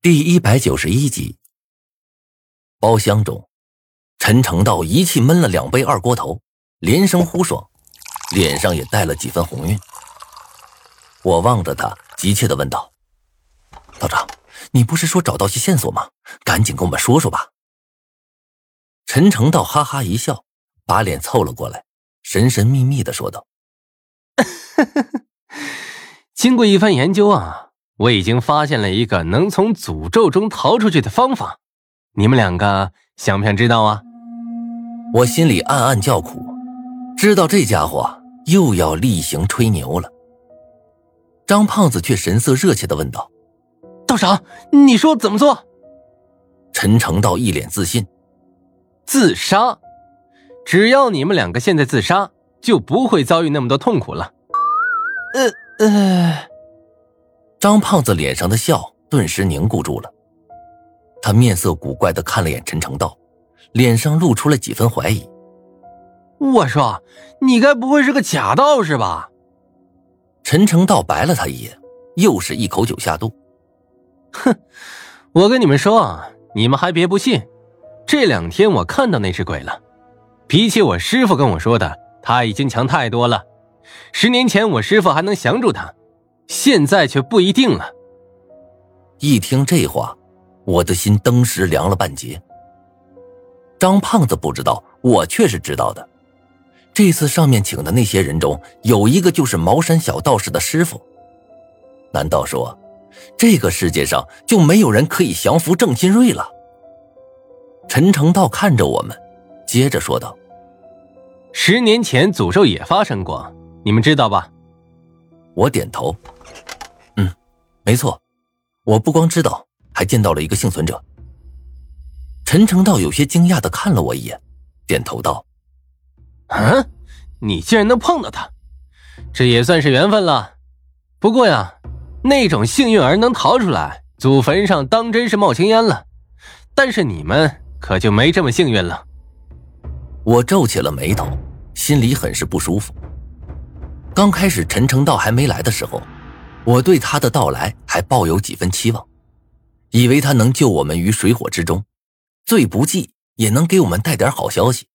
第一百九十一集，包厢中，陈成道一气闷了两杯二锅头，连声呼爽，脸上也带了几分红晕。我望着他，急切的问道：“道长，你不是说找到些线索吗？赶紧跟我们说说吧。”陈成道哈哈一笑，把脸凑了过来，神神秘秘的说道：“ 经过一番研究啊。”我已经发现了一个能从诅咒中逃出去的方法，你们两个想不想知道啊？我心里暗暗叫苦，知道这家伙又要例行吹牛了。张胖子却神色热切的问道：“道长，你说怎么做？”陈诚道一脸自信：“自杀，只要你们两个现在自杀，就不会遭遇那么多痛苦了。”呃呃。张胖子脸上的笑顿时凝固住了，他面色古怪的看了眼陈成道，脸上露出了几分怀疑。我说：“你该不会是个假道士吧？”陈成道白了他一眼，又是一口酒下肚。哼，我跟你们说啊，你们还别不信，这两天我看到那只鬼了，比起我师傅跟我说的，他已经强太多了。十年前我师傅还能降住他。现在却不一定了。一听这话，我的心登时凉了半截。张胖子不知道，我却是知道的。这次上面请的那些人中，有一个就是茅山小道士的师傅。难道说，这个世界上就没有人可以降服郑新瑞了？陈成道看着我们，接着说道：“十年前诅咒也发生过，你们知道吧？”我点头。没错，我不光知道，还见到了一个幸存者。陈成道有些惊讶的看了我一眼，点头道：“嗯，你竟然能碰到他，这也算是缘分了。不过呀，那种幸运儿能逃出来，祖坟上当真是冒青烟了。但是你们可就没这么幸运了。”我皱起了眉头，心里很是不舒服。刚开始陈成道还没来的时候。我对他的到来还抱有几分期望，以为他能救我们于水火之中，最不济也能给我们带点好消息。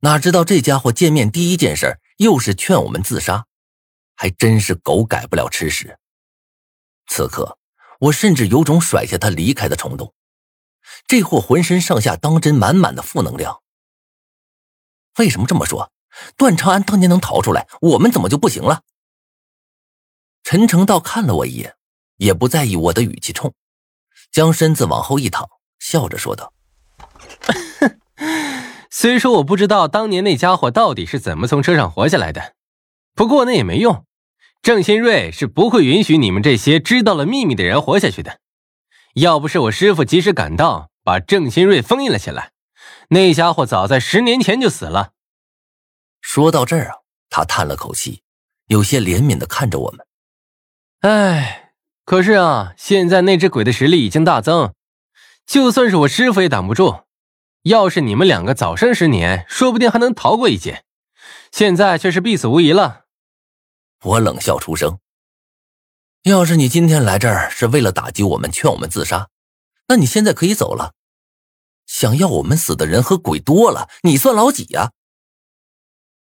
哪知道这家伙见面第一件事又是劝我们自杀，还真是狗改不了吃屎。此刻我甚至有种甩下他离开的冲动，这货浑身上下当真满满的负能量。为什么这么说？段长安当年能逃出来，我们怎么就不行了？陈成道看了我一眼，也不在意我的语气冲，将身子往后一躺，笑着说道：“虽说我不知道当年那家伙到底是怎么从车上活下来的，不过那也没用。郑新瑞是不会允许你们这些知道了秘密的人活下去的。要不是我师傅及时赶到，把郑新瑞封印了起来，那家伙早在十年前就死了。”说到这儿啊，他叹了口气，有些怜悯的看着我们。哎，可是啊，现在那只鬼的实力已经大增，就算是我师傅也挡不住。要是你们两个早生十年，说不定还能逃过一劫。现在却是必死无疑了。我冷笑出声。要是你今天来这儿是为了打击我们、劝我们自杀，那你现在可以走了。想要我们死的人和鬼多了，你算老几呀？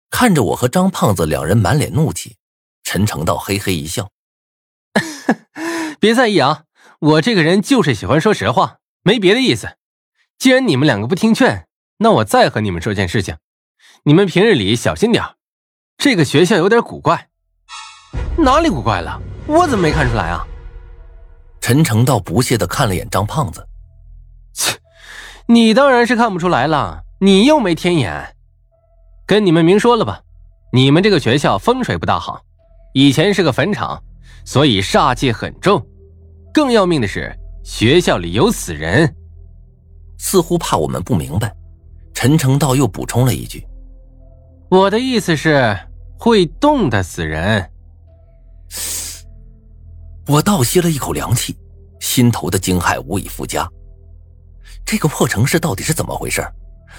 看着我和张胖子两人满脸怒气，陈成道嘿嘿一笑。别在意啊，我这个人就是喜欢说实话，没别的意思。既然你们两个不听劝，那我再和你们说件事情，你们平日里小心点这个学校有点古怪，哪里古怪了？我怎么没看出来啊？陈诚道不屑的看了眼张胖子，切，你当然是看不出来了，你又没天眼。跟你们明说了吧，你们这个学校风水不大好，以前是个坟场。所以煞气很重，更要命的是学校里有死人。似乎怕我们不明白，陈成道又补充了一句：“我的意思是会动的死人。”我倒吸了一口凉气，心头的惊骇无以复加。这个破城市到底是怎么回事？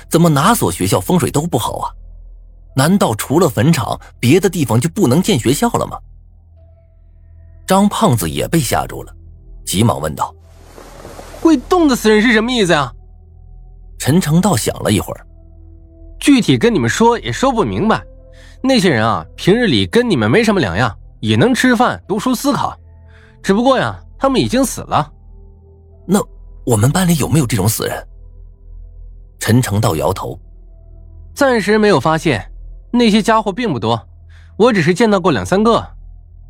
怎么哪所学校风水都不好啊？难道除了坟场，别的地方就不能建学校了吗？张胖子也被吓住了，急忙问道：“会动的死人是什么意思呀？陈成道想了一会儿，具体跟你们说也说不明白。那些人啊，平日里跟你们没什么两样，也能吃饭、读书、思考，只不过呀，他们已经死了。那我们班里有没有这种死人？陈成道摇头，暂时没有发现。那些家伙并不多，我只是见到过两三个，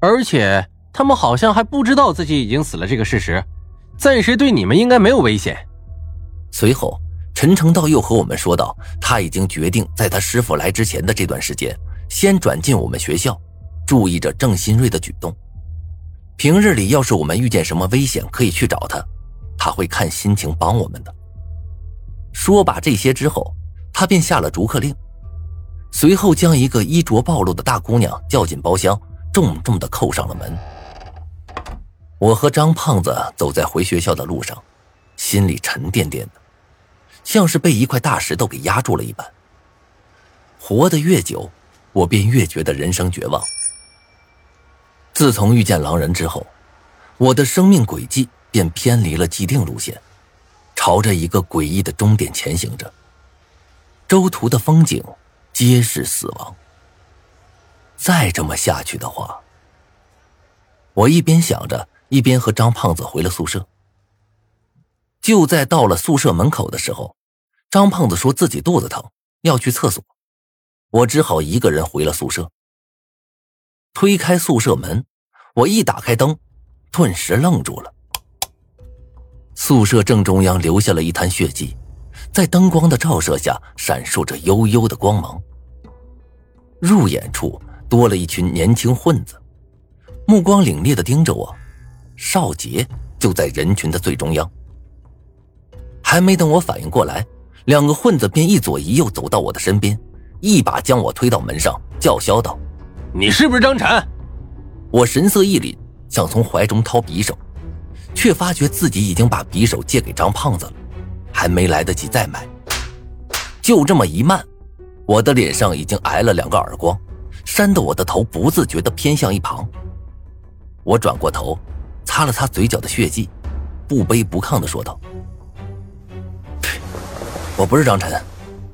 而且他们好像还不知道自己已经死了这个事实。暂时对你们应该没有危险。随后，陈成道又和我们说道：“他已经决定在他师傅来之前的这段时间，先转进我们学校，注意着郑新瑞的举动。平日里要是我们遇见什么危险，可以去找他，他会看心情帮我们的。”说罢这些之后，他便下了逐客令，随后将一个衣着暴露的大姑娘叫进包厢，重重的扣上了门。我和张胖子走在回学校的路上，心里沉甸甸的，像是被一块大石头给压住了一般。活得越久，我便越觉得人生绝望。自从遇见狼人之后，我的生命轨迹便偏离了既定路线，朝着一个诡异的终点前行着。周途的风景皆是死亡。再这么下去的话，我一边想着。一边和张胖子回了宿舍。就在到了宿舍门口的时候，张胖子说自己肚子疼，要去厕所，我只好一个人回了宿舍。推开宿舍门，我一打开灯，顿时愣住了。宿舍正中央留下了一滩血迹，在灯光的照射下闪烁着幽幽的光芒。入眼处多了一群年轻混子，目光凛冽的盯着我。少杰就在人群的最中央，还没等我反应过来，两个混子便一左一右走到我的身边，一把将我推到门上，叫嚣道：“你是不是张晨？”我神色一凛，想从怀中掏匕首，却发觉自己已经把匕首借给张胖子了，还没来得及再买，就这么一慢，我的脸上已经挨了两个耳光，扇得我的头不自觉地偏向一旁。我转过头。擦了擦嘴角的血迹，不卑不亢的说道：“我不是张晨，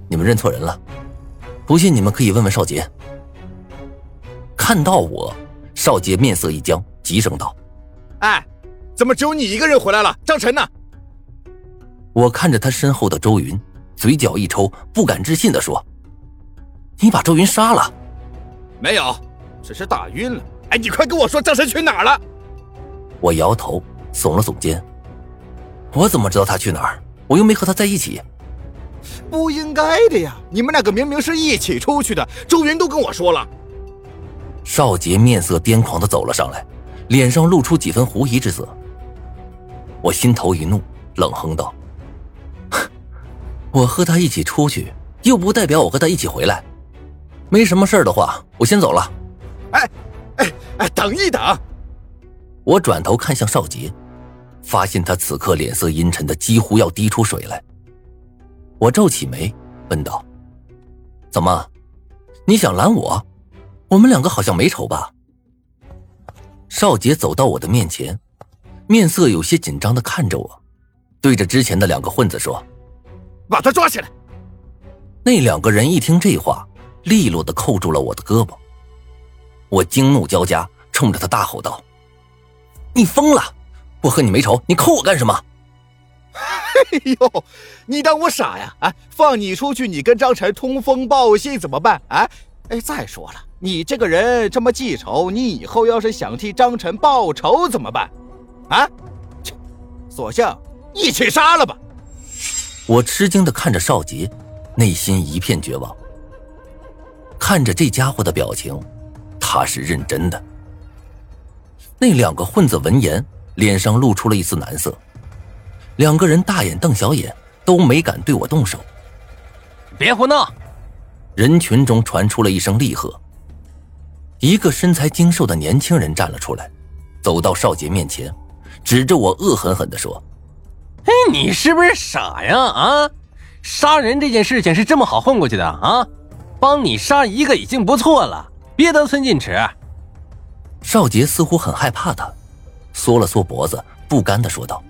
你们认错人了。不信你们可以问问少杰。”看到我，少杰面色一僵，急声道：“哎，怎么只有你一个人回来了？张晨呢？”我看着他身后的周云，嘴角一抽，不敢置信的说：“你把周云杀了？”“没有，只是打晕了。”“哎，你快跟我说张晨去哪儿了？”我摇头，耸了耸肩。我怎么知道他去哪儿？我又没和他在一起。不应该的呀！你们两个明明是一起出去的，周云都跟我说了。少杰面色癫狂的走了上来，脸上露出几分狐疑之色。我心头一怒，冷哼道：“我和他一起出去，又不代表我和他一起回来。没什么事的话，我先走了。”哎，哎，哎，等一等！我转头看向邵杰，发现他此刻脸色阴沉的几乎要滴出水来。我皱起眉，问道：“怎么，你想拦我？我们两个好像没仇吧？”邵杰走到我的面前，面色有些紧张的看着我，对着之前的两个混子说：“把他抓起来。”那两个人一听这话，利落的扣住了我的胳膊。我惊怒交加，冲着他大吼道。你疯了！我和你没仇，你扣我干什么？哎呦，你当我傻呀？啊，放你出去，你跟张晨通风报信怎么办？啊，哎，再说了，你这个人这么记仇，你以后要是想替张晨报仇怎么办？啊，切，索性一起杀了吧！我吃惊的看着少杰，内心一片绝望。看着这家伙的表情，他是认真的。那两个混子闻言，脸上露出了一丝难色。两个人大眼瞪小眼，都没敢对我动手。别胡闹！人群中传出了一声厉喝。一个身材精瘦的年轻人站了出来，走到少杰面前，指着我恶狠狠地说：“哎，你是不是傻呀？啊，杀人这件事情是这么好混过去的啊？帮你杀一个已经不错了，别得寸进尺。”少杰似乎很害怕他，缩了缩脖子，不甘的说道：“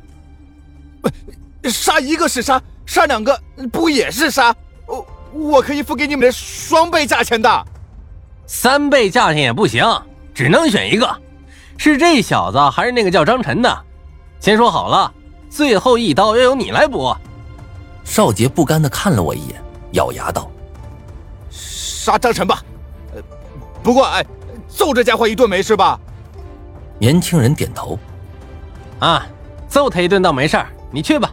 杀一个是杀，杀两个不也是杀？我我可以付给你们双倍价钱的。三倍价钱也不行，只能选一个，是这小子还是那个叫张晨的？先说好了，最后一刀要由你来补。少杰不甘的看了我一眼，咬牙道：“杀张晨吧，呃，不过哎，揍这家伙一顿没事吧？”年轻人点头：“啊，揍他一顿倒没事你去吧。”